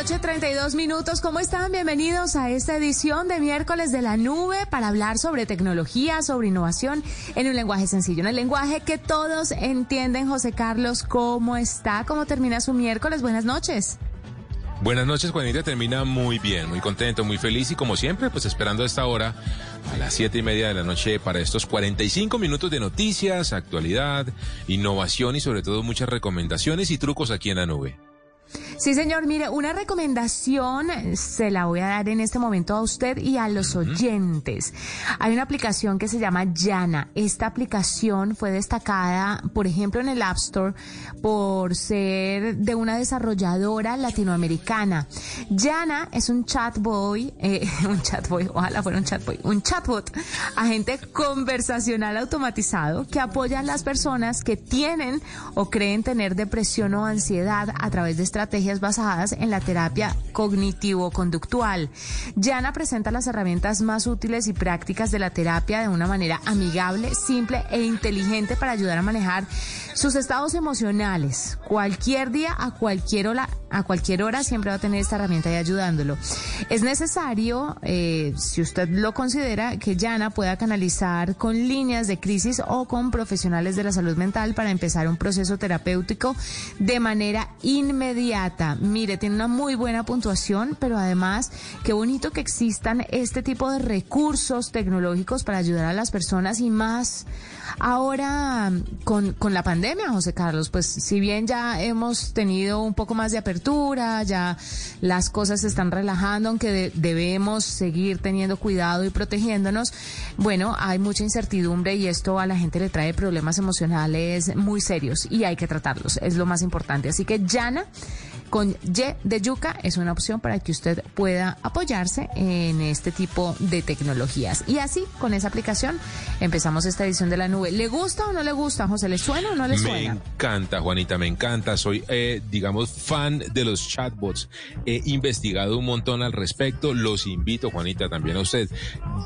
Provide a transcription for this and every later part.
Noche, 32 minutos. ¿Cómo están? Bienvenidos a esta edición de miércoles de la nube para hablar sobre tecnología, sobre innovación en un lenguaje sencillo, en el lenguaje que todos entienden. José Carlos, ¿cómo está? ¿Cómo termina su miércoles? Buenas noches. Buenas noches, Juanita. Termina muy bien, muy contento, muy feliz y como siempre, pues esperando a esta hora, a las siete y media de la noche, para estos 45 minutos de noticias, actualidad, innovación y sobre todo muchas recomendaciones y trucos aquí en la nube. Sí, señor. Mire, una recomendación se la voy a dar en este momento a usted y a los oyentes. Hay una aplicación que se llama Yana. Esta aplicación fue destacada, por ejemplo, en el App Store por ser de una desarrolladora latinoamericana. Yana es un chatboy, eh, un chatboy, ojalá fuera un chatboy, un chatbot, agente conversacional automatizado que apoya a las personas que tienen o creen tener depresión o ansiedad a través de estrategias basadas en la terapia cognitivo-conductual. Yana presenta las herramientas más útiles y prácticas de la terapia de una manera amigable, simple e inteligente para ayudar a manejar sus estados emocionales. Cualquier día, a cualquier hora, a cualquier hora siempre va a tener esta herramienta y ayudándolo. Es necesario, eh, si usted lo considera, que Yana pueda canalizar con líneas de crisis o con profesionales de la salud mental para empezar un proceso terapéutico de manera inmediata. Mire, tiene una muy buena puntuación, pero además, qué bonito que existan este tipo de recursos tecnológicos para ayudar a las personas y más ahora con, con la pandemia, José Carlos. Pues si bien ya hemos tenido un poco más de apertura, ya las cosas se están relajando, aunque de, debemos seguir teniendo cuidado y protegiéndonos, bueno, hay mucha incertidumbre y esto a la gente le trae problemas emocionales muy serios y hay que tratarlos, es lo más importante. Así que Yana con Y de Yuca es una opción para que usted pueda apoyarse en este tipo de tecnologías. Y así, con esa aplicación, empezamos esta edición de la nube. ¿Le gusta o no le gusta, José? ¿Le suena o no le suena? Me encanta, Juanita, me encanta. Soy, eh, digamos, fan de los chatbots. He investigado un montón al respecto. Los invito, Juanita, también a usted.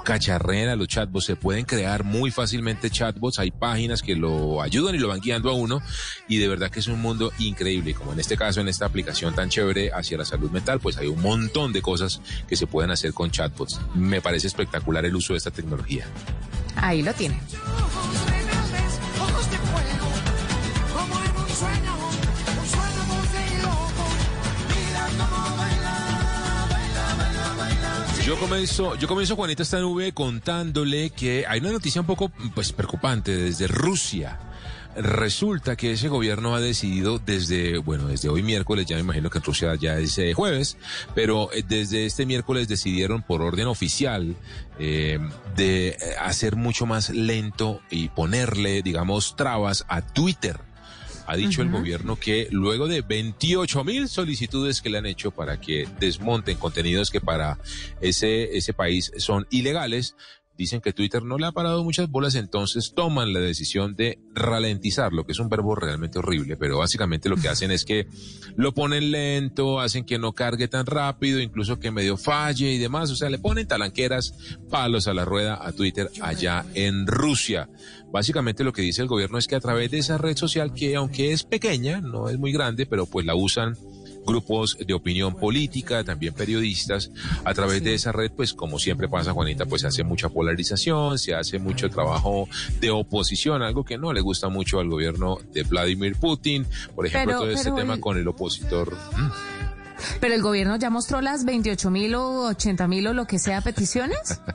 Cacharrera, los chatbots. Se pueden crear muy fácilmente chatbots. Hay páginas que lo ayudan y lo van guiando a uno. Y de verdad que es un mundo increíble. Como en este caso, en esta aplicación tan chévere hacia la salud mental, pues hay un montón de cosas que se pueden hacer con chatbots. Me parece espectacular el uso de esta tecnología. Ahí lo tiene. Yo comienzo, yo comienzo Juanita esta nube contándole que hay una noticia un poco pues preocupante desde Rusia. Resulta que ese gobierno ha decidido desde, bueno, desde hoy miércoles, ya me imagino que en Rusia ya es eh, jueves, pero eh, desde este miércoles decidieron por orden oficial eh, de hacer mucho más lento y ponerle, digamos, trabas a Twitter. Ha dicho el gobierno que luego de 28 mil solicitudes que le han hecho para que desmonten contenidos que para ese, ese país son ilegales, dicen que Twitter no le ha parado muchas bolas, entonces toman la decisión de ralentizar, lo que es un verbo realmente horrible, pero básicamente lo que hacen es que lo ponen lento, hacen que no cargue tan rápido, incluso que medio falle y demás, o sea, le ponen talanqueras, palos a la rueda a Twitter allá en Rusia. Básicamente lo que dice el gobierno es que a través de esa red social que aunque es pequeña, no es muy grande, pero pues la usan grupos de opinión política, también periodistas. A través de esa red, pues como siempre pasa, Juanita, pues se hace mucha polarización, se hace mucho trabajo de oposición, algo que no le gusta mucho al gobierno de Vladimir Putin. Por ejemplo, todo este tema con el opositor. Pero el gobierno ya mostró las 28 mil o 80 mil o lo que sea peticiones.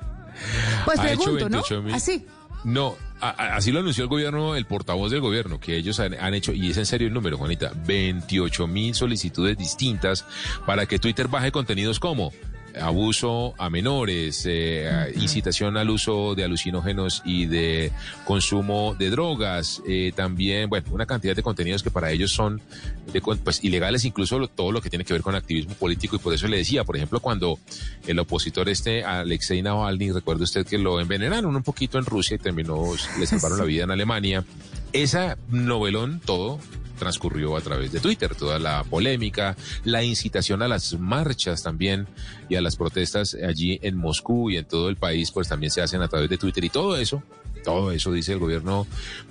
Pues pregunto, ¿no? Así. No, así lo anunció el gobierno, el portavoz del gobierno, que ellos han, hecho, y es en serio el número, Juanita, 28 mil solicitudes distintas para que Twitter baje contenidos como abuso a menores, eh, incitación al uso de alucinógenos y de consumo de drogas, eh, también, bueno, una cantidad de contenidos que para ellos son pues, ilegales, incluso todo lo que tiene que ver con activismo político y por eso le decía, por ejemplo, cuando el opositor este, Alexei Navalny, recuerda usted que lo envenenaron un poquito en Rusia y terminó, le salvaron la vida en Alemania. Esa novelón todo transcurrió a través de Twitter, toda la polémica, la incitación a las marchas también y a las protestas allí en Moscú y en todo el país, pues también se hacen a través de Twitter y todo eso. Todo eso dice el gobierno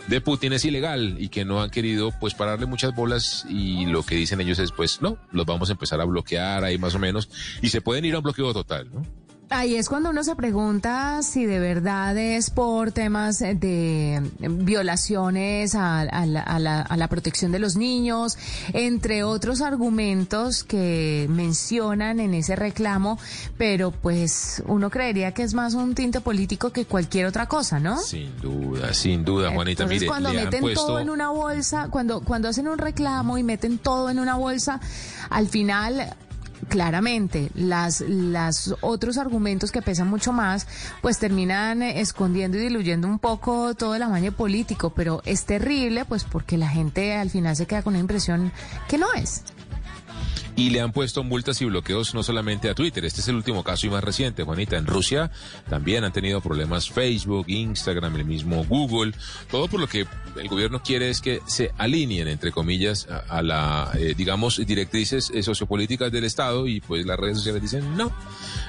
de Putin es ilegal y que no han querido pues pararle muchas bolas y lo que dicen ellos es pues no, los vamos a empezar a bloquear ahí más o menos y se pueden ir a un bloqueo total, ¿no? Ahí es cuando uno se pregunta si de verdad es por temas de violaciones a, la, protección de los niños, entre otros argumentos que mencionan en ese reclamo, pero pues uno creería que es más un tinte político que cualquier otra cosa, ¿no? Sin duda, sin duda, Juanita. Entonces, cuando meten todo en una bolsa, cuando, cuando hacen un reclamo y meten todo en una bolsa, al final claramente las, las otros argumentos que pesan mucho más, pues terminan escondiendo y diluyendo un poco todo el amaño político, pero es terrible, pues porque la gente al final se queda con una impresión que no es y le han puesto multas y bloqueos no solamente a Twitter. Este es el último caso y más reciente, Juanita. En Rusia también han tenido problemas Facebook, Instagram, el mismo Google. Todo por lo que el gobierno quiere es que se alineen, entre comillas, a, la, eh, digamos, directrices eh, sociopolíticas del Estado y pues las redes sociales dicen no,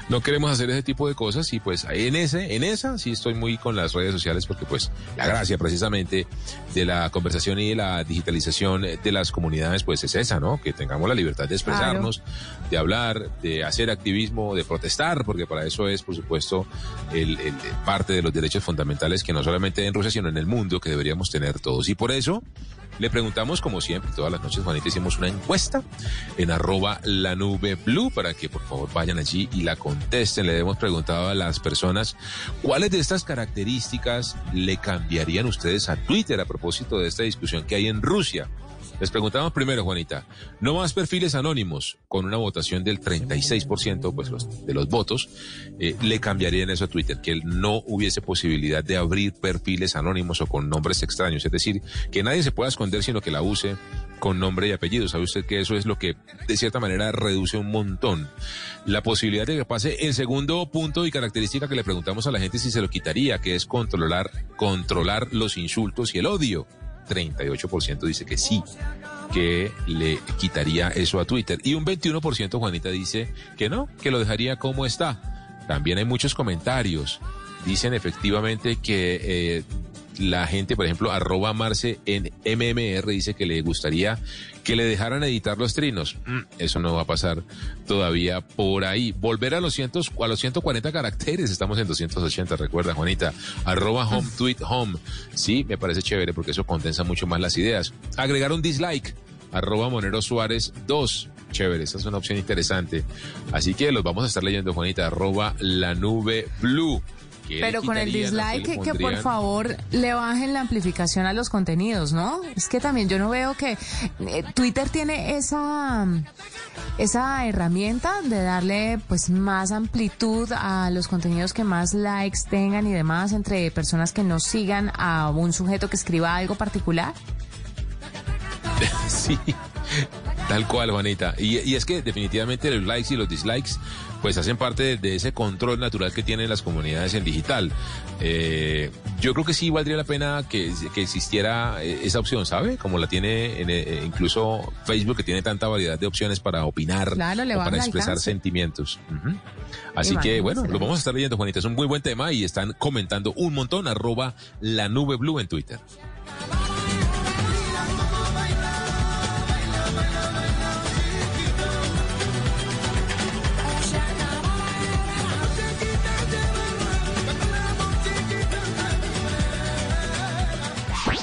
no queremos hacer ese tipo de cosas y pues en ese, en esa sí estoy muy con las redes sociales porque pues la gracia precisamente de la conversación y de la digitalización de las comunidades pues es esa, ¿no? Que tengamos la libertad de expresión de hablar, de hacer activismo, de protestar, porque para eso es, por supuesto, el, parte de los derechos fundamentales que no solamente en Rusia, sino en el mundo que deberíamos tener todos. Y por eso le preguntamos, como siempre, todas las noches, Juanita, hicimos una encuesta en arroba la nube blue para que por favor vayan allí y la contesten. Le hemos preguntado a las personas cuáles de estas características le cambiarían ustedes a Twitter a propósito de esta discusión que hay en Rusia. Les preguntamos primero, Juanita, no más perfiles anónimos con una votación del 36% pues los, de los votos, eh, le cambiarían eso a Twitter, que no hubiese posibilidad de abrir perfiles anónimos o con nombres extraños, es decir, que nadie se pueda esconder sino que la use con nombre y apellido. ¿Sabe usted que eso es lo que de cierta manera reduce un montón la posibilidad de que pase el segundo punto y característica que le preguntamos a la gente si se lo quitaría, que es controlar, controlar los insultos y el odio? 38% dice que sí, que le quitaría eso a Twitter. Y un 21%, Juanita, dice que no, que lo dejaría como está. También hay muchos comentarios. Dicen efectivamente que eh, la gente, por ejemplo, arroba Marce en MMR dice que le gustaría que le dejaran editar los trinos. Mm, eso no va a pasar todavía por ahí. Volver a los, cientos, a los 140 caracteres, estamos en 280, recuerda, Juanita. Arroba home tweet home. Sí, me parece chévere porque eso condensa mucho más las ideas. Agregar un dislike. Arroba Monero Suárez 2 chévere, esa es una opción interesante. Así que los vamos a estar leyendo, Juanita, arroba la nube blue. Pero con el dislike que, por favor le bajen la amplificación a los contenidos, ¿no? Es que también yo no veo que eh, Twitter tiene esa esa herramienta de darle pues más amplitud a los contenidos que más likes tengan y demás entre personas que no sigan a un sujeto que escriba algo particular. Sí, tal cual, Juanita. Y, y es que definitivamente los likes y los dislikes pues hacen parte de, ese control natural que tienen las comunidades en digital. Eh, yo creo que sí valdría la pena que, existiera eh, esa opción, ¿sabe? Como la tiene eh, incluso Facebook, que tiene tanta variedad de opciones para opinar o para expresar sentimientos. Así que bueno, lo vamos a estar leyendo, Juanita. Es un muy buen tema y están comentando un montón, arroba la nube blue en Twitter.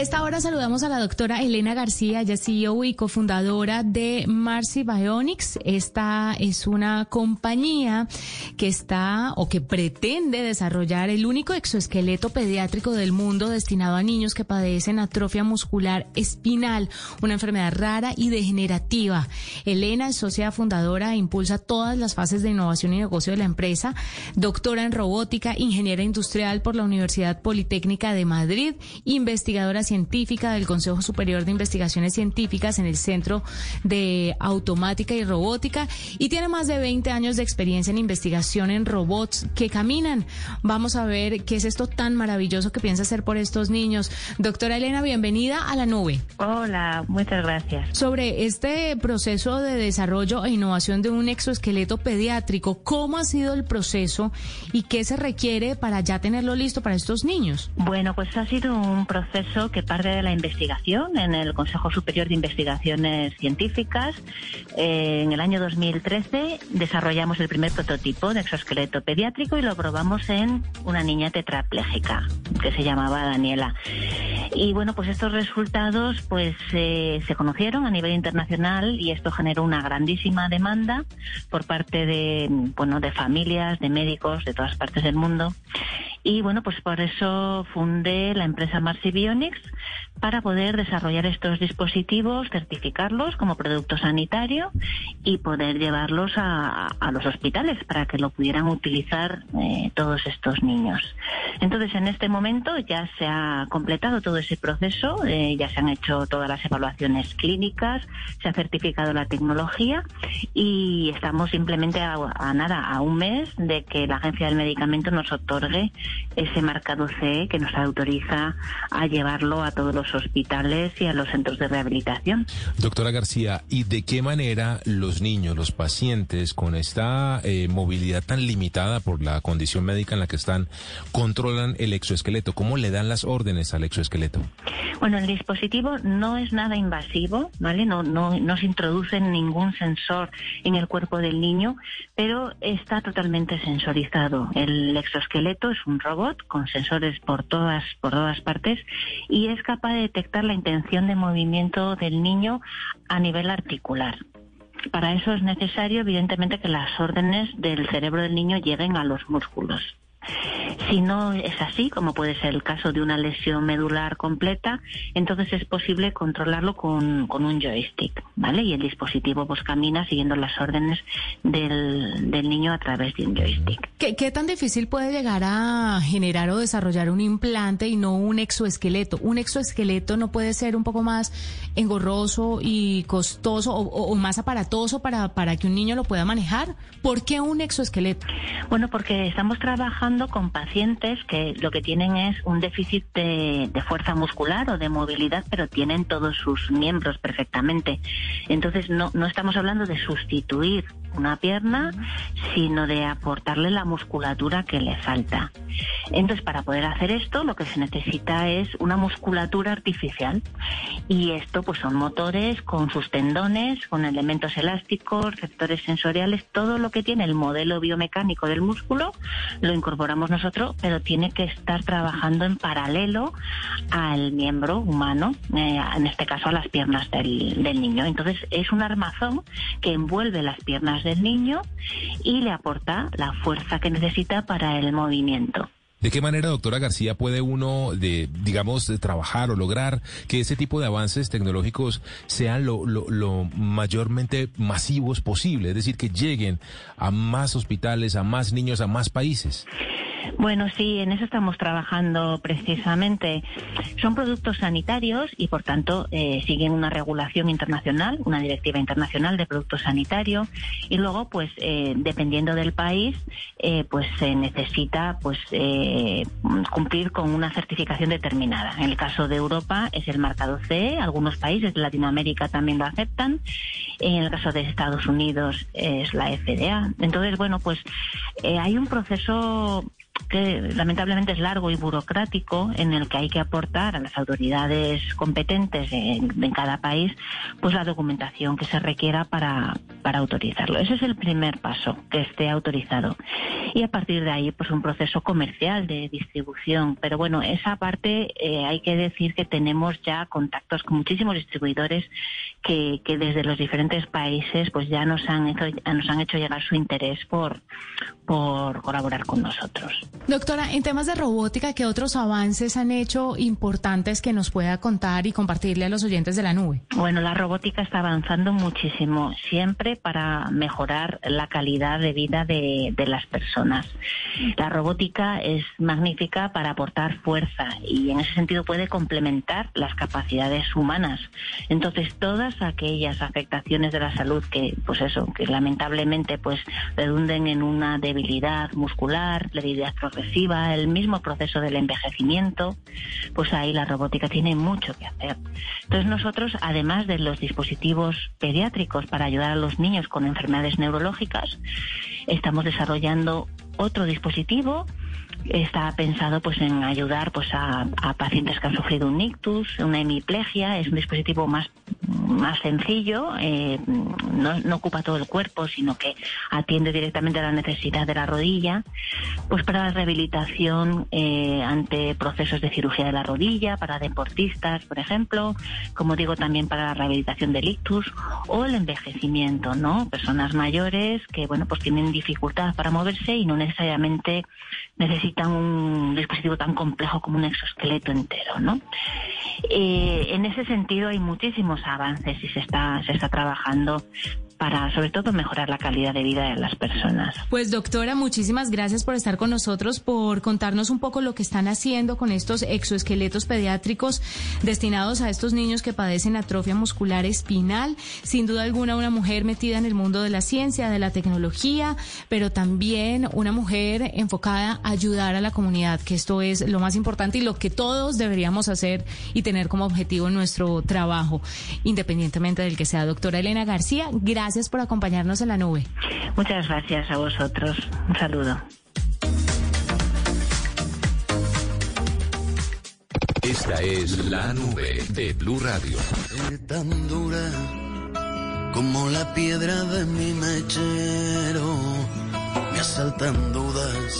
Esta hora saludamos a la doctora Elena García, es CEO y cofundadora de Marcy Bionics. Esta es una compañía que está o que pretende desarrollar el único exoesqueleto pediátrico del mundo destinado a niños que padecen atrofia muscular espinal, una enfermedad rara y degenerativa. Elena es socia fundadora e impulsa todas las fases de innovación y negocio de la empresa, doctora en robótica, ingeniera industrial por la Universidad Politécnica de Madrid, investigadora científica del Consejo Superior de Investigaciones Científicas en el Centro de Automática y Robótica y tiene más de 20 años de experiencia en investigación en robots que caminan. Vamos a ver qué es esto tan maravilloso que piensa hacer por estos niños. Doctora Elena, bienvenida a la nube. Hola, muchas gracias. Sobre este proceso de desarrollo e innovación de un exoesqueleto pediátrico, ¿cómo ha sido el proceso y qué se requiere para ya tenerlo listo para estos niños? Bueno, pues ha sido un proceso que parte de la investigación en el Consejo Superior de Investigaciones Científicas. Eh, en el año 2013 desarrollamos el primer prototipo de exoesqueleto pediátrico y lo probamos en una niña tetrapléjica que se llamaba Daniela. Y bueno, pues estos resultados pues eh, se conocieron a nivel internacional y esto generó una grandísima demanda por parte de bueno de familias, de médicos de todas partes del mundo. Y bueno, pues por eso fundé la empresa Marcy Bionics para poder desarrollar estos dispositivos, certificarlos como producto sanitario y poder llevarlos a, los hospitales para que lo pudieran utilizar eh, todos estos niños. Entonces, en este momento ya se ha completado todo ese proceso, eh, ya se han hecho todas las evaluaciones clínicas, se ha certificado la tecnología y estamos simplemente a, nada, a un mes de que la Agencia del Medicamento nos otorgue ese marcado CE que nos autoriza a llevarlo a todos los hospitales y a los centros de rehabilitación. Doctora García, ¿y de qué manera los niños, los pacientes con esta eh, movilidad tan limitada por la condición médica en la que están, controlan el exoesqueleto? ¿Cómo le dan las órdenes al exoesqueleto? Bueno, el dispositivo no es nada invasivo, ¿vale? No, no, no se introduce ningún sensor en el cuerpo del niño, pero está totalmente sensorizado. El exoesqueleto es un robot con sensores por todas, por todas partes y es capaz de detectar la intención de movimiento del niño a nivel articular. Para eso es necesario, evidentemente, que las órdenes del cerebro del niño lleguen a los músculos. Si no es así, como puede ser el caso de una lesión medular completa, entonces es posible controlarlo con, un joystick, ¿vale? Y el dispositivo pues camina siguiendo las órdenes del, niño a través de un joystick. ¿Qué, ¿Qué, tan difícil puede llegar a generar o desarrollar un implante y no un exoesqueleto? ¿Un exoesqueleto no puede ser un poco más engorroso y costoso o, más aparatoso para, para que un niño lo pueda manejar? ¿Por qué un exoesqueleto? Bueno, porque estamos trabajando con pacientes que lo que tienen es un déficit de, fuerza muscular o de movilidad, pero tienen todos sus miembros perfectamente. Entonces no, no estamos hablando de sustituir una pierna, sino de aportarle la musculatura que le falta. Entonces, para poder hacer esto, lo que se necesita es una musculatura artificial. Y esto, pues, son motores con sus tendones, con elementos elásticos, receptores sensoriales, todo lo que tiene el modelo biomecánico del músculo, lo incorporamos nosotros, pero tiene que estar trabajando en paralelo al miembro humano, eh, en este caso a las piernas del, del niño. Entonces, es un armazón que envuelve las piernas del niño y le aporta la fuerza que necesita para el movimiento. ¿De qué manera, doctora García, puede uno, de, digamos, trabajar o lograr que ese tipo de avances tecnológicos sean lo, lo, mayormente masivos posible? Es decir, que lleguen a más hospitales, a más niños, a más países. Bueno, sí, en eso estamos trabajando precisamente. Son productos sanitarios y, por tanto, eh, siguen una regulación internacional, una directiva internacional de productos sanitarios. Y luego, pues, eh, dependiendo del país, eh, pues se necesita, pues, cumplir con una certificación determinada. En el caso de Europa es el marcado CE. Algunos países de Latinoamérica también lo aceptan. En el caso de Estados Unidos es la FDA. Entonces, bueno, pues hay un proceso que lamentablemente es largo y burocrático, en el que hay que aportar a las autoridades competentes en, cada país, pues la documentación que se requiera para, para autorizarlo. Ese es el primer paso, que esté autorizado. Y a partir de ahí, pues un proceso comercial de distribución. Pero bueno, esa parte eh, hay que decir que tenemos ya contactos con muchísimos distribuidores que, que desde los diferentes países pues ya nos han hecho, nos han hecho llegar su interés por, por colaborar con nosotros. Doctora, en temas de robótica, ¿qué otros avances han hecho importantes que nos pueda contar y compartirle a los oyentes de la nube? Bueno, la robótica está avanzando muchísimo, siempre para mejorar la calidad de vida de, de las personas. La robótica es magnífica para aportar fuerza y en ese sentido puede complementar las capacidades humanas. Entonces, todas aquellas afectaciones de la salud que, pues eso, que lamentablemente pues redunden en una debilidad muscular, debilidad progresiva, el mismo proceso del envejecimiento, pues ahí la robótica tiene mucho que hacer. Entonces nosotros, además de los dispositivos pediátricos para ayudar a los niños con enfermedades neurológicas, estamos desarrollando otro dispositivo está pensado pues en ayudar pues a, pacientes que han sufrido un ictus, una hemiplegia, es un dispositivo más más sencillo, eh, no, ocupa todo el cuerpo, sino que atiende directamente a la necesidad de la rodilla, pues para la rehabilitación eh, ante procesos de cirugía de la rodilla, para deportistas, por ejemplo, como digo también para la rehabilitación del ictus o el envejecimiento, ¿no? Personas mayores que bueno pues tienen dificultad para moverse y no necesariamente necesitan un dispositivo tan complejo como un exoesqueleto entero, ¿no? Eh, en ese sentido hay muchísimos avances y se está, se está trabajando para sobre todo mejorar la calidad de vida de las personas. Pues doctora, muchísimas gracias por estar con nosotros, por contarnos un poco lo que están haciendo con estos exoesqueletos pediátricos destinados a estos niños que padecen atrofia muscular espinal. Sin duda alguna una mujer metida en el mundo de la ciencia, de la tecnología, pero también una mujer enfocada a ayudar a la comunidad, que esto es lo más importante y lo que todos deberíamos hacer y tener como objetivo en nuestro trabajo, independientemente del que sea. Doctora Elena García, gracias Gracias por acompañarnos en la nube. Muchas gracias a vosotros. Un saludo. Esta es la nube de Blue Radio. Tan dura como la piedra de mi mechero, me asaltan dudas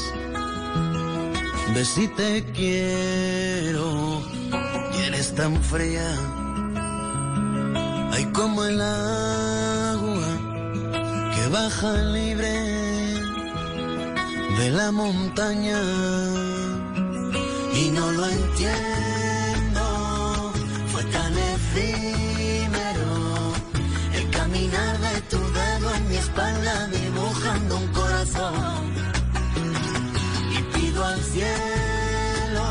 de si te quiero y eres tan fría, hay como el baja libre de la montaña y no lo entiendo, fue tan efímero el caminar de tu dedo en mi espalda dibujando un corazón. Y pido al cielo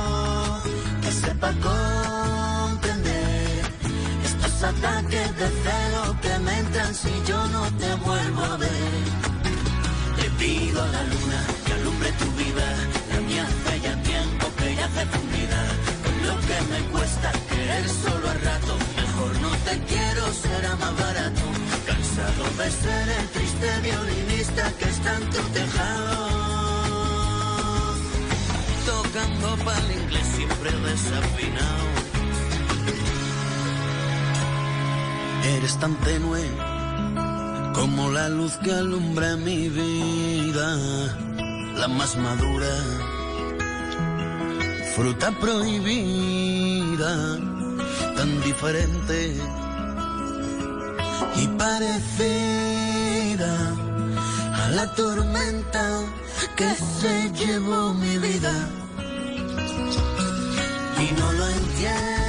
que sepa comprender ataques de celo que me entran si yo no te vuelvo a ver. Le pido a la luna que alumbre tu vida, la mía hace ya tiempo que ya hace tu vida. Con lo que me cuesta querer solo a rato, mejor no te quiero, será más barato. Cansado de ser el triste violinista que está en tu tejado. Tocando para el inglés siempre desafinado. Eres tan tenue como la luz que alumbra mi vida, la más madura, fruta prohibida, tan diferente y parecida a la tormenta que se llevó mi vida. Y no lo entiendo,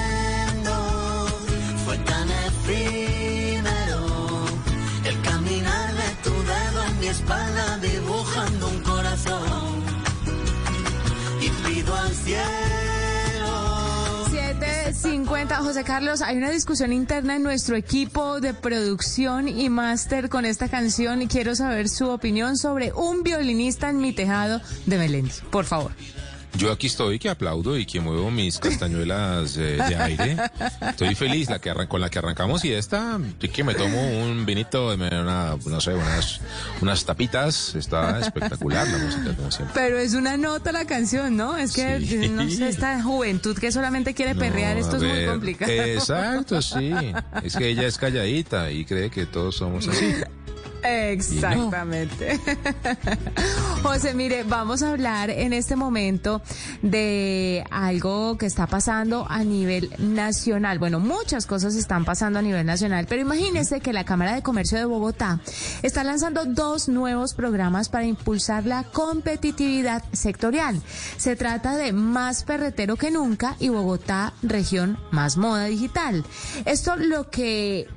espalda dibujando un corazón. Y pido al cielo. 750, José Carlos, hay una discusión interna en nuestro equipo de producción y máster con esta canción y quiero saber su opinión sobre un violinista en mi tejado de Melendi, por favor. Yo aquí estoy que aplaudo y que muevo mis castañuelas eh, de aire. Estoy feliz la que con la que arrancamos y esta, que me tomo un vinito, una, no sé, unas, unas tapitas. Está espectacular la música, como siempre. Pero es una nota la canción, ¿no? Es que, Sí. no sé, esta juventud que solamente quiere perrear, No, esto es muy complicado. Exacto, sí. Es que ella es calladita y cree que todos somos así. Exactamente. José, mire, vamos a hablar en este momento de algo que está pasando a nivel nacional. Bueno, muchas cosas están pasando a nivel nacional, pero imagínese que la Cámara de Comercio de Bogotá está lanzando dos nuevos programas para impulsar la competitividad sectorial. Se trata de Más Ferretero que Nunca y Bogotá, región más moda digital. Esto lo que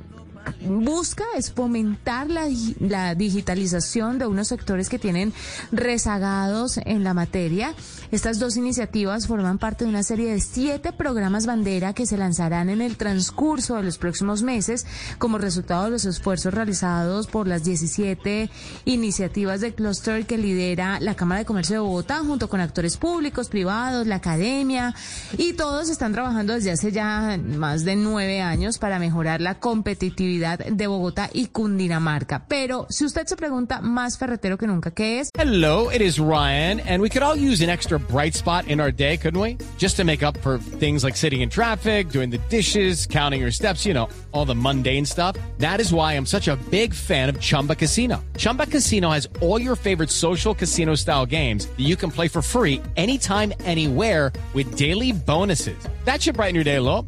busca es fomentar la, di- la digitalización de unos sectores que tienen rezagados en la materia. Estas dos iniciativas forman parte de una serie de siete programas bandera que se lanzarán en el transcurso de los próximos meses como resultado de los esfuerzos realizados por las 17 iniciativas del clúster que lidera la Cámara de Comercio de Bogotá junto con actores públicos, privados, la academia y todos están trabajando desde hace ya más de nueve años para mejorar la competitividad de Bogotá y Cundinamarca. Pero si usted se pregunta más ferretero que nunca, ¿qué es? Hello, it is Ryan, and we could all use an extra bright spot in our day, couldn't we? Just to make up for things like sitting in traffic, doing the dishes, counting your steps, you know, all the mundane stuff. That is why I'm such a big fan of Chumba Casino. Chumba Casino has all your favorite social casino style games that you can play for free anytime, anywhere with daily bonuses. That should brighten your day little.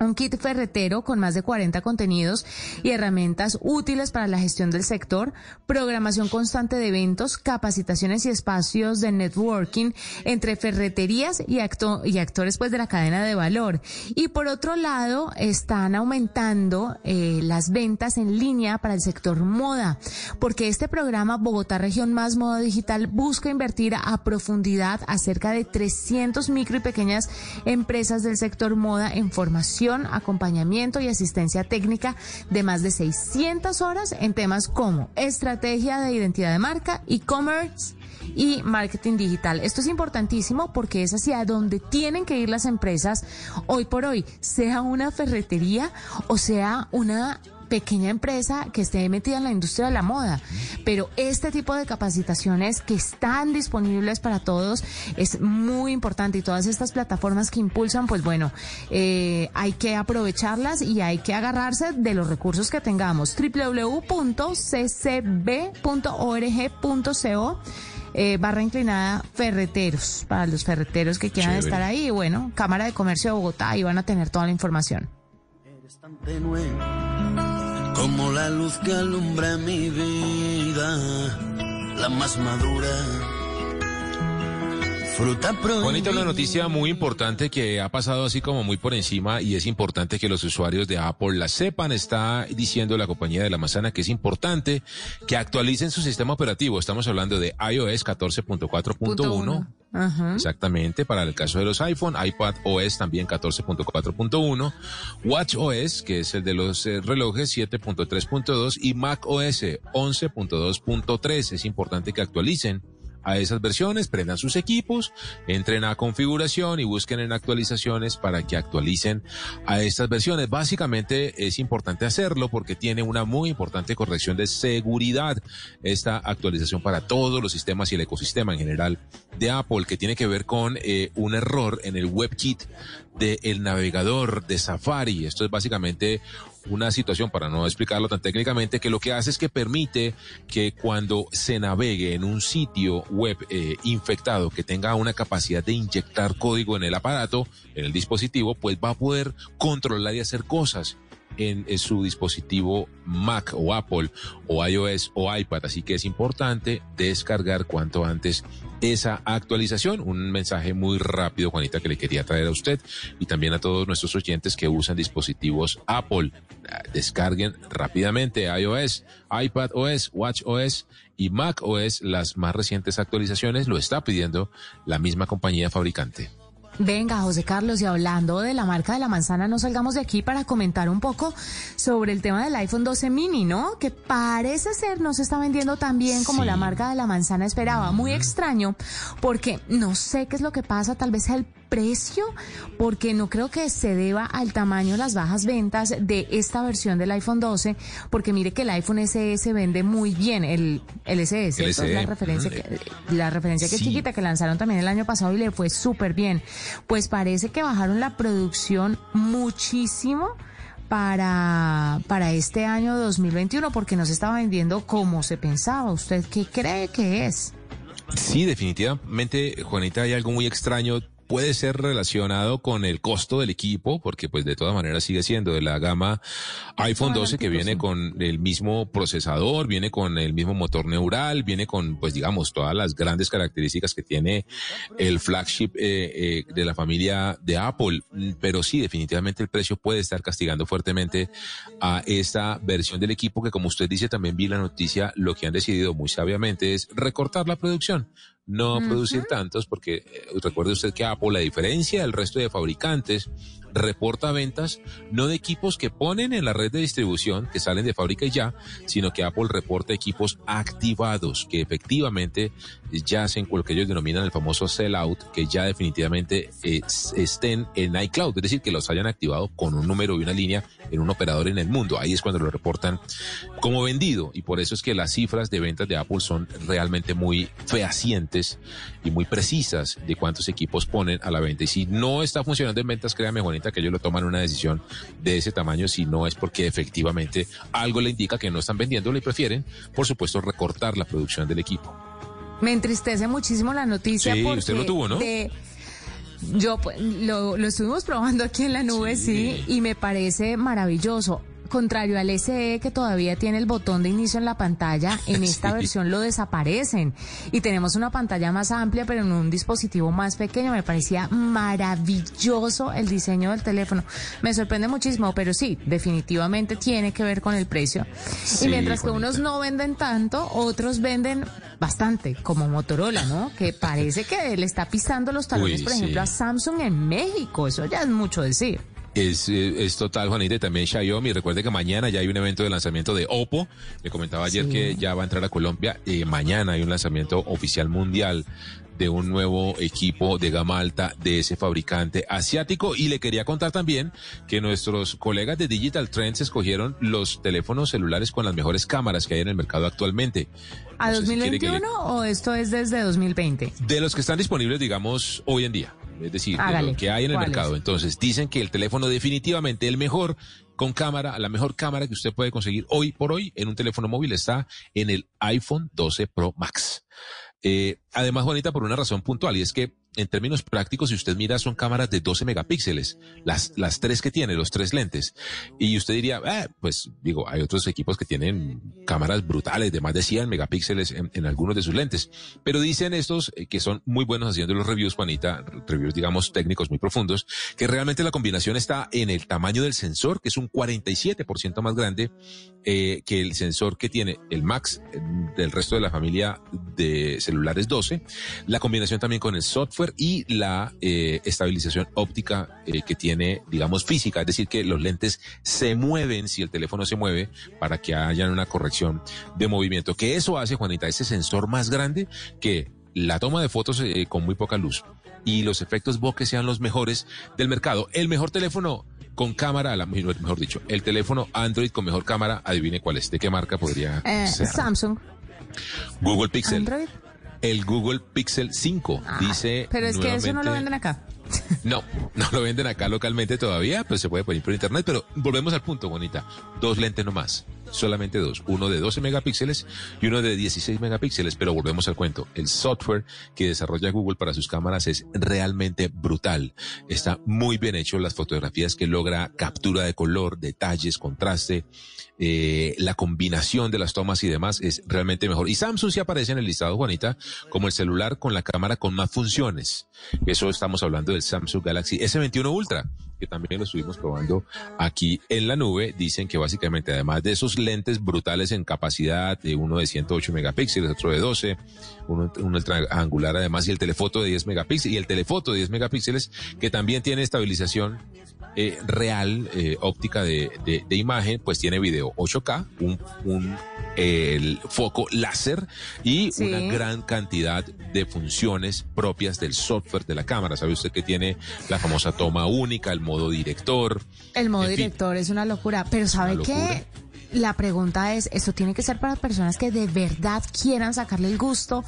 Un kit ferretero con más de 40 contenidos y herramientas útiles para la gestión del sector, programación constante de eventos, capacitaciones y espacios de networking entre ferreterías y, acto- y actores pues de la cadena de valor. Y por otro lado, están aumentando eh, las ventas en línea para el sector moda, porque este programa Bogotá Región Más Moda Digital busca invertir a profundidad a cerca de 300 micro y pequeñas empresas del sector moda en formación, acompañamiento y asistencia técnica de más de 600 horas en temas como estrategia de identidad de marca, e-commerce, y marketing digital. Esto es importantísimo porque es hacia donde tienen que ir las empresas hoy por hoy, sea una ferretería o sea una pequeña empresa que esté metida en la industria de la moda. Pero este tipo de capacitaciones que están disponibles para todos es muy importante y todas estas plataformas que impulsan, pues bueno, eh, hay que aprovecharlas y hay que agarrarse de los recursos que tengamos. www.ccb.org.co eh, barra inclinada ferreteros, para los ferreteros que quieran Chévere. estar ahí. Bueno, Cámara de Comercio de Bogotá, ahí van a tener toda la información. Eres tan tenue como la luz que alumbra mi vida, la más madura. Fruta prohibida. Juanita, una noticia muy importante que ha pasado así como muy por encima y es importante que los usuarios de Apple la sepan. Está diciendo la compañía de la manzana que es importante que actualicen su sistema operativo. Estamos hablando de iOS 14.4.1. Ajá. Exactamente, para el caso de los iPhone, iPad OS también 14.4.1, Watch OS, que es el de los eh, relojes 7.3.2 y Mac OS 11.2.3. Es importante que actualicen a esas versiones, prendan sus equipos, entren a configuración y busquen en actualizaciones para que actualicen a estas versiones. Básicamente es importante hacerlo porque tiene una muy importante corrección de seguridad esta actualización para todos los sistemas y el ecosistema en general de Apple que tiene que ver con eh, un error en el WebKit del navegador de Safari. Esto es básicamente una situación, para no explicarlo tan técnicamente, que lo que hace es que permite que cuando se navegue en un sitio web eh, infectado que tenga una capacidad de inyectar código en el aparato, en el dispositivo, pues va a poder controlar y hacer cosas en, su dispositivo Mac o Apple o iOS o iPad. Así que es importante descargar cuanto antes esa actualización. Un mensaje muy rápido, Juanita, que le quería traer a usted y también a todos nuestros oyentes que usan dispositivos Apple. Descarguen rápidamente iOS, iPad OS, Watch OS y Mac OS. Las más recientes actualizaciones lo está pidiendo la misma compañía fabricante. Venga, José Carlos, y hablando de la marca de la manzana, no salgamos de aquí para comentar un poco sobre el tema del iPhone 12 mini, ¿no? Que parece ser no se está vendiendo tan bien como la marca de la manzana esperaba. Muy extraño, porque no sé qué es lo que pasa, tal vez el precio, porque no creo que se deba al tamaño de las bajas ventas de esta versión del iPhone 12, porque mire que el iPhone SS vende muy bien, el, el entonces la SE, referencia, que, la referencia que es sí. chiquita que lanzaron también el año pasado y le fue súper bien. Pues parece que bajaron la producción muchísimo para, para este año 2021 porque no se estaba vendiendo como se pensaba. ¿Usted qué cree que es? Sí, definitivamente, Juanita, hay algo muy extraño. Puede ser relacionado con el costo del equipo, porque pues de todas maneras sigue siendo de la gama iPhone 12 que viene con el mismo procesador, viene con el mismo motor neural, viene con pues digamos todas las grandes características que tiene el flagship eh, eh, de la familia de Apple. Pero sí, definitivamente el precio puede estar castigando fuertemente a esta versión del equipo que como usted dice también vi la noticia, lo que han decidido muy sabiamente es recortar la producción no producir tantos, porque eh, recuerde usted que Apple, a diferencia del resto de fabricantes, reporta ventas no de equipos que ponen en la red de distribución, que salen de fábrica y ya, sino que Apple reporta equipos activados, que efectivamente ya hacen lo que ellos denominan el famoso sellout, que ya definitivamente estén en iCloud, es decir, que los hayan activado con un número y una línea en un operador en el mundo. Ahí es cuando lo reportan como vendido y por eso es que las cifras de ventas de Apple son realmente muy fehacientes y muy precisas de cuántos equipos ponen a la venta. Y si no está funcionando en ventas, créame, Que ellos lo toman una decisión de ese tamaño, si no es porque efectivamente algo le indica que no están vendiéndolo y prefieren, por supuesto, recortar la producción del equipo. Me entristece muchísimo la noticia Sí, porque usted lo tuvo, ¿no? de- yo pues, lo, lo estuvimos probando aquí en la nube, sí. y me parece maravilloso. Contrario al SE que todavía tiene el botón de inicio en la pantalla, en esta Sí. versión lo desaparecen y tenemos una pantalla más amplia pero en un dispositivo más pequeño. Me parecía maravilloso el diseño del teléfono. Me sorprende muchísimo, pero sí, definitivamente tiene que ver con el precio. Sí, y mientras que unos no venden tanto, otros venden bastante, como Motorola, ¿no? Que parece que le está pisando los talones, Uy, por ejemplo, sí. a Samsung en México. Eso ya es mucho decir. Es, eh, es total, Juanita, y también Xiaomi. Recuerde que mañana ya hay un evento de lanzamiento de Oppo. Le comentaba ayer Sí. que ya va a entrar a Colombia. Eh, mañana hay un lanzamiento oficial mundial de un nuevo equipo de gama alta de ese fabricante asiático. Y le quería contar también que nuestros colegas de Digital Trends escogieron los teléfonos celulares con las mejores cámaras que hay en el mercado actualmente. ¿A No sé si le- 2021 o esto es desde 2020? de los que están disponibles, digamos, hoy en día. Es decir, de lo que hay en el mercado. Entonces, dicen que el teléfono definitivamente el mejor con cámara, la mejor cámara que usted puede conseguir hoy por hoy en un teléfono móvil está en el iPhone 12 Pro Max. Eh, además, Juanita, por una razón puntual, y es que en términos prácticos, si usted mira, son cámaras de 12 megapíxeles, las, las tres que tiene, los tres lentes. Y usted diría, "Ah, pues digo, hay otros equipos que tienen cámaras brutales de más de 100 megapíxeles en, en algunos de sus lentes. Pero dicen estos eh, que son muy buenos haciendo los reviews, Juanita, reviews, digamos, técnicos muy profundos, que realmente la combinación está en el tamaño del sensor, que es un 47% más grande eh, que el sensor que tiene el Max eh, del resto de la familia de celulares 12, la combinación también con el software y la eh, estabilización óptica eh, que tiene, digamos, física, es decir, que los lentes se mueven si el teléfono se mueve para que haya una corrección de movimiento. Que eso hace, Juanita, ese sensor más grande que la toma de fotos eh, con muy poca luz y los efectos bokeh sean los mejores del mercado. El mejor teléfono con cámara, la- mejor dicho, el teléfono Android con mejor cámara, adivine cuál es, de qué marca podría Eh, ser. Samsung, Google Pixel. Android. El Google Pixel 5 Ah, dice. pero es que eso no lo venden acá. No, no lo venden acá localmente todavía, pues se puede poner por internet, pero volvemos al punto, bonita. Dos lentes nomás, solamente dos. Uno de 12 megapíxeles y uno de 16 megapíxeles, pero volvemos al cuento. El software que desarrolla Google para sus cámaras es realmente brutal. Está muy bien hecho las fotografías que logra captura de color, detalles, contraste. eh, la combinación de las tomas y demás es realmente mejor. Y Samsung sí aparece en el listado, Juanita, como el celular con la cámara con más funciones. Eso estamos hablando del Samsung Galaxy S21 Ultra que también lo estuvimos probando aquí en la nube, dicen que básicamente además de esos lentes brutales en capacidad, de uno de 108 megapíxeles, otro de 12, uno, un ultra angular además y el telefoto de 10 megapíxeles y el telefoto de 10 megapíxeles que también tiene estabilización eh, real eh, óptica de, de, de, imagen, pues tiene video 8K, un, un el foco láser y Sí. una gran cantidad de funciones propias del software de la cámara. ¿Sabe usted que tiene la famosa toma única, el modo director? El modo En fin. director es una locura, pero ¿sabe qué? La pregunta es, ¿esto tiene que ser para personas que de verdad quieran sacarle el gusto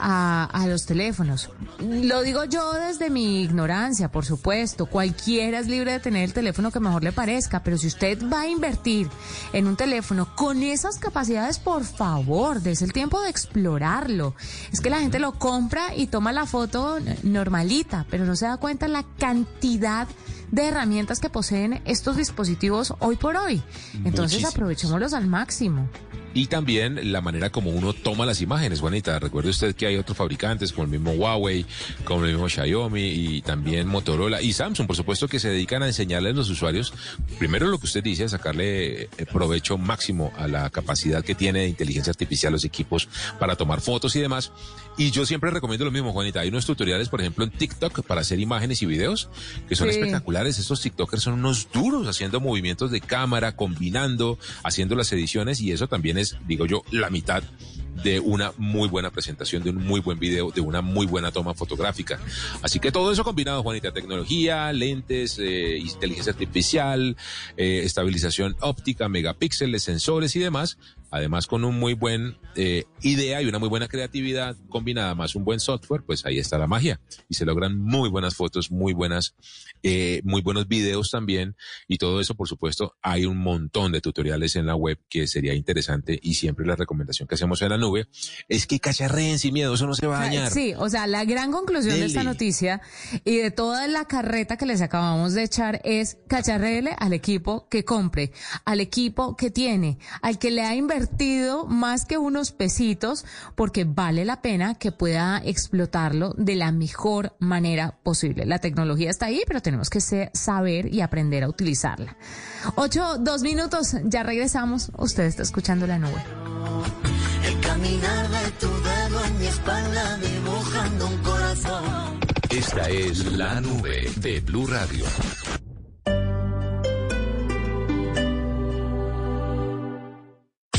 a, a los teléfonos? Lo digo yo desde mi ignorancia, por supuesto. Cualquiera es libre de tener el teléfono que mejor le parezca, pero si usted va a invertir en un teléfono con esas capacidades, por favor, des el tiempo de explorarlo. Es que la gente lo compra y toma la foto normalita, pero no se da cuenta la cantidad de herramientas que poseen estos dispositivos hoy por hoy. Entonces Muchísimas. aprovechémoslos al máximo. Y también la manera como uno toma las imágenes, Juanita. Recuerde usted que hay otros fabricantes como el mismo Huawei, como el mismo Xiaomi y también Motorola y Samsung, por supuesto, que se dedican a enseñarle a los usuarios, primero lo que usted dice, a sacarle eh, provecho máximo a la capacidad que tiene de inteligencia artificial los equipos para tomar fotos y demás. Y yo siempre recomiendo lo mismo, Juanita. Hay unos tutoriales, por ejemplo, en TikTok para hacer imágenes y videos que son Sí. espectaculares. Estos TikTokers son unos duros haciendo movimientos de cámara, combinando, haciendo las ediciones y eso también digo yo, la mitad de una muy buena presentación, de un muy buen video, de una muy buena toma fotográfica. Así que todo eso combinado, Juanita, tecnología, lentes, eh, inteligencia artificial, eh, estabilización óptica, megapíxeles, sensores y demás, además con un muy buen eh, idea y una muy buena creatividad combinada más un buen software, pues ahí está la magia. Y se logran muy buenas fotos, muy buenas, eh, muy buenos videos también. Y todo eso, por supuesto, hay un montón de tutoriales en la web que sería interesante y siempre la recomendación que hacemos en la nube es que cacharreen sin miedo, eso no se va a dañar. Sí, o sea, la gran conclusión de esta noticia y de toda la carreta que les acabamos de echar es cacharrele al equipo que compre, al equipo que tiene, al que le ha invertido más que unos pesitos, porque vale la pena que pueda explotarlo de la mejor manera posible. La tecnología está ahí, pero tenemos que saber y aprender a utilizarla. Ocho, dos minutos, ya regresamos. Usted está escuchando la nube. El caminar de tu dedo en mi espalda dibujando un corazón. Esta es la nube de Blue Radio.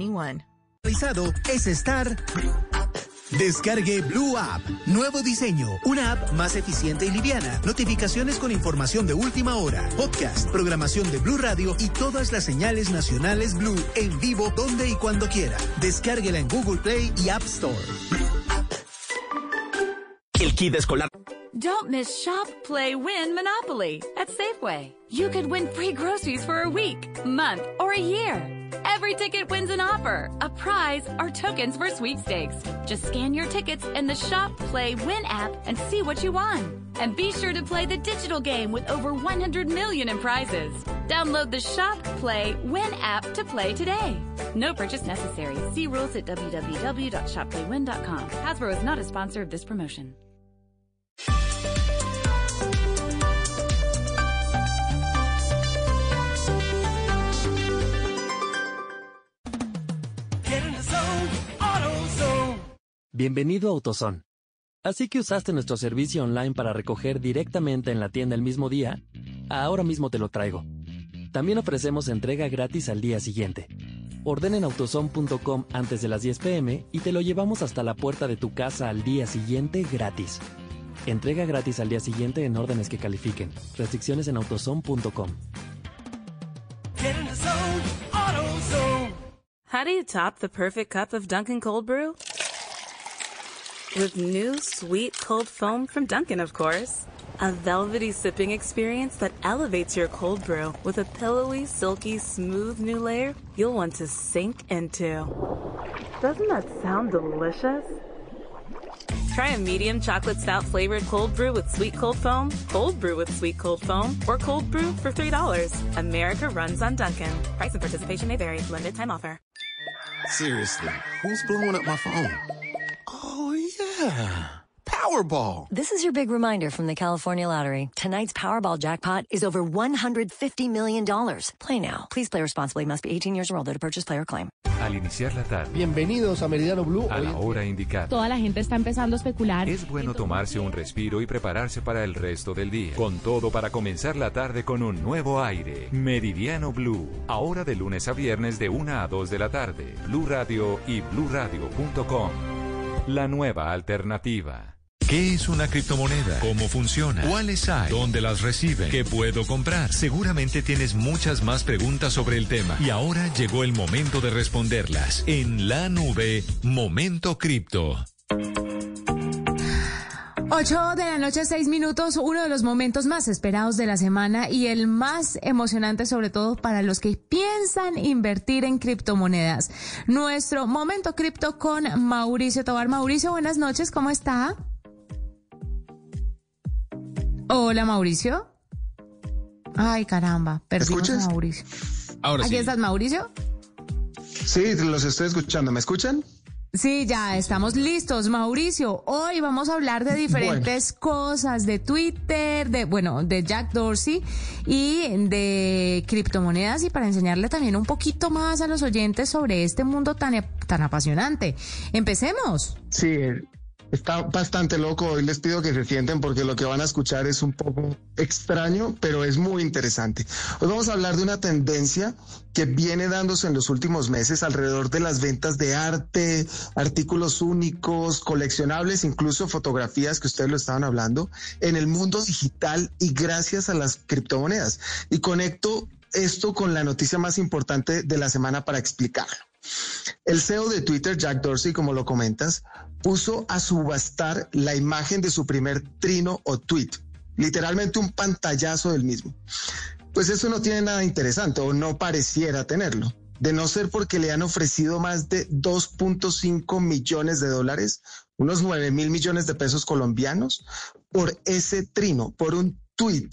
21. Realizado es estar. Descargue Blue App. Nuevo diseño. Una app más eficiente y liviana. Notificaciones con información de última hora. Podcast, programación de Blue Radio y todas las señales nacionales Blue en vivo donde y cuando quiera. Descárguela en Google Play y App Store. El kit escolar. Don't miss Shop, Play, Win Monopoly at Safeway. You could win free groceries for a week, month, or a year. Every ticket wins an offer, a prize, or tokens for sweepstakes. Just scan your tickets in the Shop, Play, Win app and see what you won. And be sure to play the digital game with over 100 million in prizes. Download the Shop, Play, Win app to play today. No purchase necessary. See rules at www.shopplaywin.com. Hasbro is not a sponsor of this promotion. Bienvenido a AutoZone. Así que usaste nuestro servicio online para recoger directamente en la tienda el mismo día. Ahora mismo te lo traigo. También ofrecemos entrega gratis al día siguiente. Ordena en autozone.com antes de las 10 pm y te lo llevamos hasta la puerta de tu casa al día siguiente gratis. Entrega gratis al día siguiente en órdenes que califiquen. Restricciones en AutoZone. How do you top the perfect cup of Dunkin' Cold Brew? With new sweet cold foam from Dunkin', of course. A velvety sipping experience that elevates your cold brew with a pillowy, silky, smooth new layer you'll want to sink into. Doesn't that sound delicious? Try a medium chocolate stout flavored cold brew with sweet cold foam, cold brew with sweet cold foam, or cold brew for $3. America runs on Duncan. Price and participation may vary. Limited time offer. Seriously, who's blowing up my phone? Yeah. Powerball. This is your big reminder from the California Lottery. Tonight's Powerball jackpot is over $150 million. Play now. Please play responsibly. Must be 18 years or older to purchase player claim. Al iniciar la tarde. Bienvenidos a Meridiano Blue. A la hora indicada. Toda la gente está empezando a especular. Es bueno tomarse un respiro y prepararse para el resto del día. Con todo para comenzar la tarde con un nuevo aire. Meridiano Blue. Ahora de lunes a viernes de 1 a 2 de la tarde. Blue Radio y bluradio.com. La nueva alternativa. ¿Qué es una criptomoneda? ¿Cómo funciona? ¿Cuáles hay? ¿Dónde las reciben? ¿Qué puedo comprar? Seguramente tienes muchas más preguntas sobre el tema y ahora llegó el momento de responderlas en la nube Momento Cripto. 8 de la noche, 6 minutos, uno de los momentos más esperados de la semana y el más emocionante sobre todo para los que piensan invertir en criptomonedas. Nuestro momento cripto con Mauricio Tobar. Mauricio, buenas noches, ¿cómo está? Hola, Mauricio. Ay, caramba, perdimos a Mauricio. Ahora ¿Aquí sí. estás, Mauricio? Sí, los estoy escuchando. ¿Me escuchan? Sí, ya estamos listos, Mauricio. Hoy vamos a hablar de diferentes cosas, de Twitter, de, bueno, de Jack Dorsey y de criptomonedas y para enseñarle también un poquito más a los oyentes sobre este mundo tan, tan apasionante. Empecemos. Sí, está bastante loco. Hoy les pido que se sienten porque lo que van a escuchar es un poco extraño, pero es muy interesante. Hoy vamos a hablar de una tendencia que viene dándose en los últimos meses alrededor de las ventas de arte, artículos únicos, coleccionables, incluso fotografías que ustedes lo estaban hablando, en el mundo digital y gracias a las criptomonedas. Y conecto esto con la noticia más importante de la semana para explicarlo. El CEO de Twitter, Jack Dorsey, como lo comentas, puso a subastar la imagen de su primer trino o tweet, literalmente un pantallazo del mismo. Pues eso no tiene nada interesante o no pareciera tenerlo, de no ser porque le han ofrecido más de 2.5 millones de dólares, unos 9 mil millones de pesos colombianos, por ese trino, por un tweet.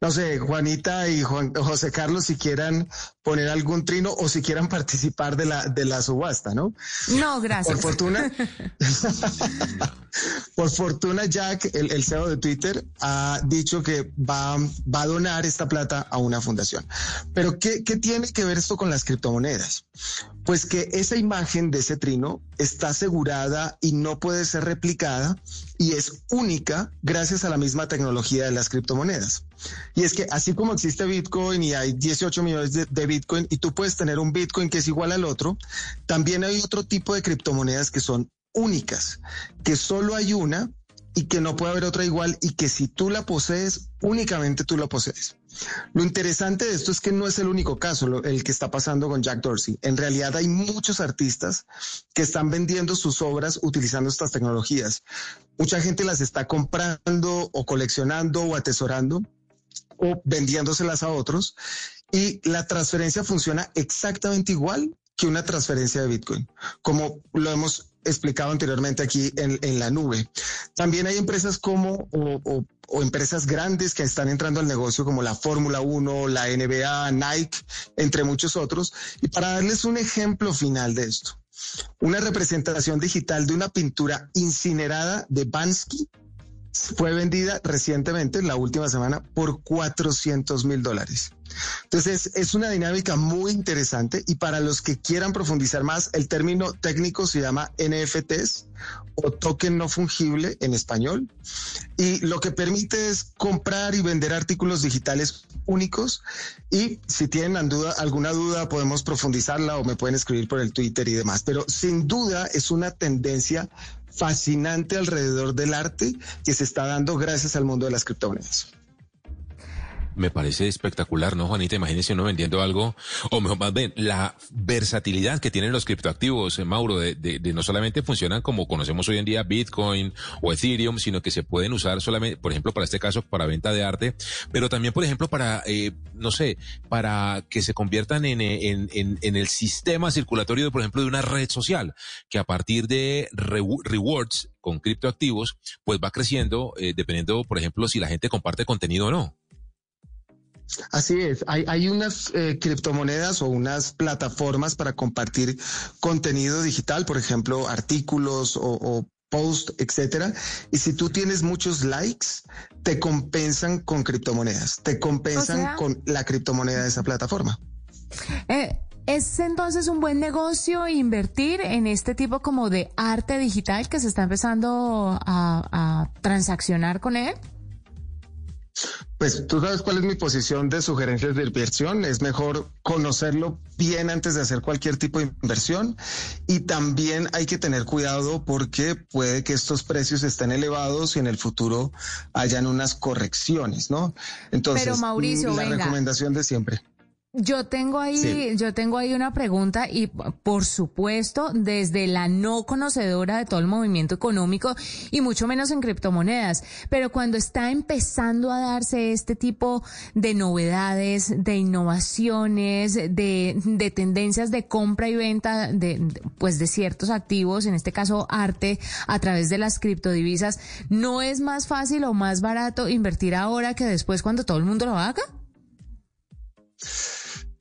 No sé, Juanita y Juan, José Carlos, si quieran poner algún trino o si quieran participar de la, de la subasta, ¿no? No, gracias. Por fortuna, por fortuna, Jack, el, el, CEO de Twitter, ha dicho que va, va a donar esta plata a una fundación. Pero ¿qué, ¿qué tiene que ver esto con las criptomonedas? Pues que esa imagen de ese trino está asegurada y no puede ser replicada y es única gracias a la misma tecnología de las criptomonedas. Y es que así como existe Bitcoin y hay 18 millones de, de, Bitcoin y tú puedes tener un Bitcoin que es igual al otro, también hay otro tipo de criptomonedas que son únicas, que solo hay una y que no puede haber otra igual y que si tú la posees, únicamente tú la posees. Lo interesante de esto es que no es el único caso lo, el que está pasando con Jack Dorsey. En realidad hay muchos artistas que están vendiendo sus obras utilizando estas tecnologías. Mucha gente las está comprando o coleccionando o atesorando o vendiéndoselas a otros y la transferencia funciona exactamente igual que una transferencia de Bitcoin, como lo hemos explicado anteriormente aquí en, en la nube. También hay empresas como o, o, o, empresas grandes que están entrando al negocio como la Fórmula 1, la NBA, Nike, entre muchos otros. Y para darles un ejemplo final de esto, una representación digital de una pintura incinerada de Bansky fue vendida recientemente, la última semana, por 400 mil dólares. Entonces, es una dinámica muy interesante y para los que quieran profundizar más, el término técnico se llama NFTs o token no fungible en español. Y lo que permite es comprar y vender artículos digitales únicos. Y si tienen duda, alguna duda podemos profundizarla o me pueden escribir por el Twitter y demás, pero sin duda es una tendencia fascinante alrededor del arte que se está dando gracias al mundo de las criptomonedas. Me parece espectacular, ¿no, Juanita? Imagínese uno vendiendo algo, o mejor, más bien, la versatilidad que tienen los criptoactivos, eh, Mauro, de, de, no solamente funcionan como conocemos hoy en día Bitcoin o Ethereum, sino que se pueden usar solamente, por ejemplo, para este caso, para venta de arte, pero también, por ejemplo, para, eh, no sé, para que se conviertan en, en, en, en, el sistema circulatorio, por ejemplo, de una red social, que a partir de rewards con criptoactivos, pues va creciendo, eh, dependiendo, por ejemplo, si la gente comparte contenido o no. Así es, hay, hay unas eh, criptomonedas o unas plataformas para compartir contenido digital, por ejemplo, artículos o, post, etcétera. Y si tú tienes muchos likes, te compensan con criptomonedas, te compensan con la criptomoneda de esa plataforma. Eh, ¿Es entonces un buen negocio invertir en este tipo como de arte digital que se está empezando a transaccionar con él? Pues tú sabes cuál es mi posición de sugerencias de inversión. Es mejor conocerlo bien antes de hacer cualquier tipo de inversión. Y también hay que tener cuidado porque puede que estos precios estén elevados y en el futuro hayan unas correcciones, ¿no? Entonces, Pero Mauricio, la recomendación de siempre. Yo tengo ahí, yo tengo ahí una pregunta y por supuesto desde la no conocedora de todo el movimiento económico y mucho menos en criptomonedas, pero cuando está empezando a darse este tipo de novedades, de innovaciones, de, de tendencias de compra y venta de, pues de ciertos activos, en este caso arte, a través de las criptodivisas, ¿no es más fácil o más barato invertir ahora que después cuando todo el mundo lo haga?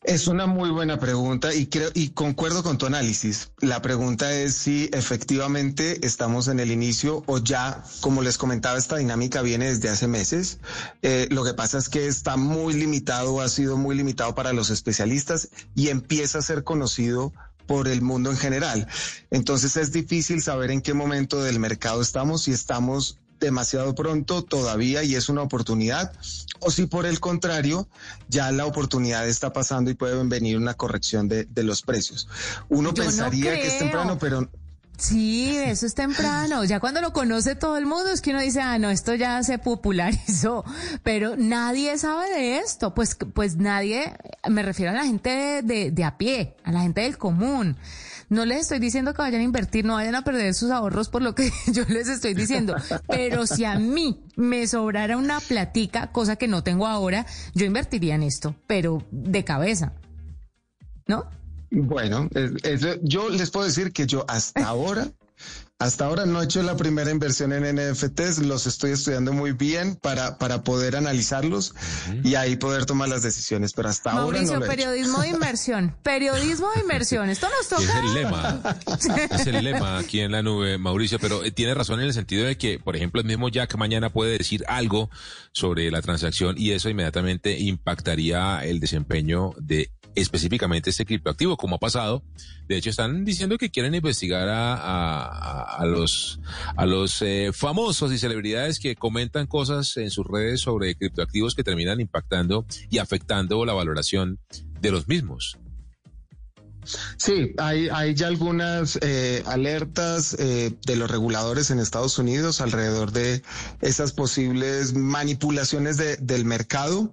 Es una muy buena pregunta y creo y concuerdo con tu análisis. La pregunta es si efectivamente estamos en el inicio o ya, como les comentaba, esta dinámica viene desde hace meses. Eh, lo que pasa es que está muy limitado, ha sido muy limitado para los especialistas y empieza a ser conocido por el mundo en general. Entonces es difícil saber en qué momento del mercado estamos, si estamos demasiado pronto todavía y es una oportunidad, o si por el contrario ya la oportunidad está pasando y puede venir una corrección de, los precios. Uno pensaría que es temprano, pero... Sí, eso es temprano. Ya cuando lo conoce todo el mundo es que uno dice, ah, no, esto ya se popularizó, pero nadie sabe de esto. Pues, pues nadie, me refiero a la gente de, de a pie, a la gente del común. No les estoy diciendo que vayan a invertir, no vayan a perder sus ahorros por lo que yo les estoy diciendo. Pero si a mí me sobrara una platica, cosa que no tengo ahora, yo invertiría en esto, pero de cabeza. ¿No? Bueno, yo les puedo decir que yo hasta ahora hasta ahora no he hecho la primera inversión en NFTs, los estoy estudiando muy bien para, para poder analizarlos y ahí poder tomar las decisiones, pero hasta ahora no lo periodismo de inversión, periodismo de inversión, esto nos toca. Es el lema, es el lema aquí en la nube, Mauricio, pero eh, tiene razón en el sentido de que, por ejemplo, el mismo Jack mañana puede decir algo sobre la transacción y eso inmediatamente impactaría el desempeño de específicamente este criptoactivo, como ha pasado. De hecho, están diciendo que quieren investigar a, a, los, a los eh, famosos y celebridades que comentan cosas en sus redes sobre criptoactivos que terminan impactando y afectando la valoración de los mismos. Sí, hay, hay ya algunas eh, alertas eh, de los reguladores en Estados Unidos alrededor de esas posibles manipulaciones de, del mercado.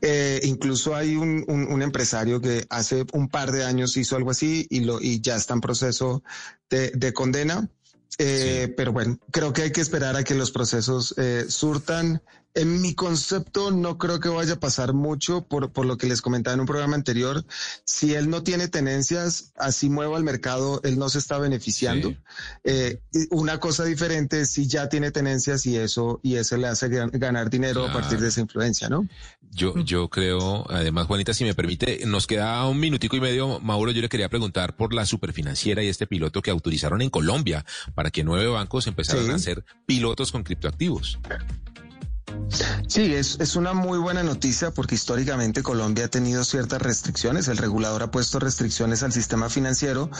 Eh, incluso hay un, un, empresario que hace un par de años hizo algo así y, lo, y ya está en proceso de, de condena. Eh, Pero bueno, creo que hay que esperar a que los procesos eh, surtan en mi concepto no creo que vaya a pasar mucho por, por lo que les comentaba en un programa anterior. Si él no tiene tenencias, así mueva el mercado, él no se está beneficiando. Eh, una cosa diferente es si ya tiene tenencias y eso, y eso le hace ganar dinero a partir de esa influencia, ¿no? Yo, yo creo, además, Juanita, si me permite, nos queda un minutico y medio. Mauro, yo le quería preguntar por la superfinanciera y este piloto que autorizaron en Colombia para que nueve bancos empezaran a hacer pilotos con criptoactivos. Sí, es, es una muy buena noticia porque históricamente Colombia ha tenido ciertas restricciones. El regulador ha puesto restricciones al sistema financiero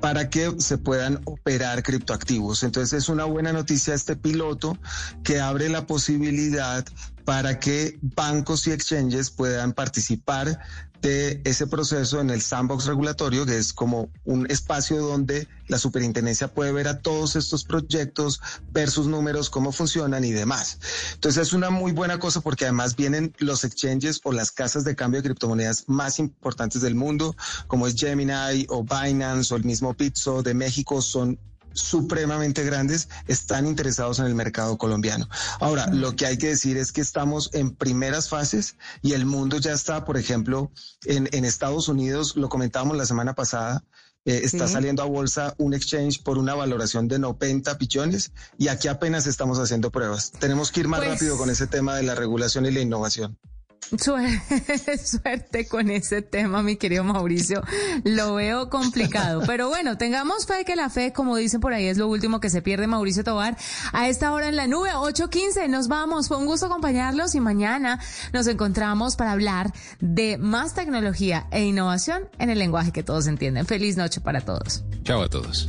para que se puedan operar criptoactivos. Entonces es una buena noticia este piloto que abre la posibilidad para que bancos y exchanges puedan participar de ese proceso en el sandbox regulatorio, que es como un espacio donde la superintendencia puede ver a todos estos proyectos, ver sus números, cómo funcionan y demás. Entonces es una muy buena cosa porque además vienen los exchanges o las casas de cambio de criptomonedas más importantes del mundo, como es Gemini o Binance o el mismo Pizzo de México, son supremamente grandes están interesados en el mercado colombiano. Ahora, lo que hay que decir es que estamos en primeras fases y el mundo ya está, por ejemplo, en, en Estados Unidos, lo comentábamos la semana pasada, eh, está saliendo a bolsa un exchange por una valoración de 90 billones y aquí apenas estamos haciendo pruebas. Tenemos que ir más Pues- rápido con ese tema de la regulación y la innovación. Suerte, suerte con ese tema, mi querido Mauricio. Lo veo complicado. Pero bueno, tengamos fe que la fe, como dicen por ahí, es lo último que se pierde Mauricio Tobar. A esta hora en la nube, 8.15, nos vamos. Fue un gusto acompañarlos y mañana nos encontramos para hablar de más tecnología e innovación en el lenguaje que todos entienden. Feliz noche para todos. Chao a todos.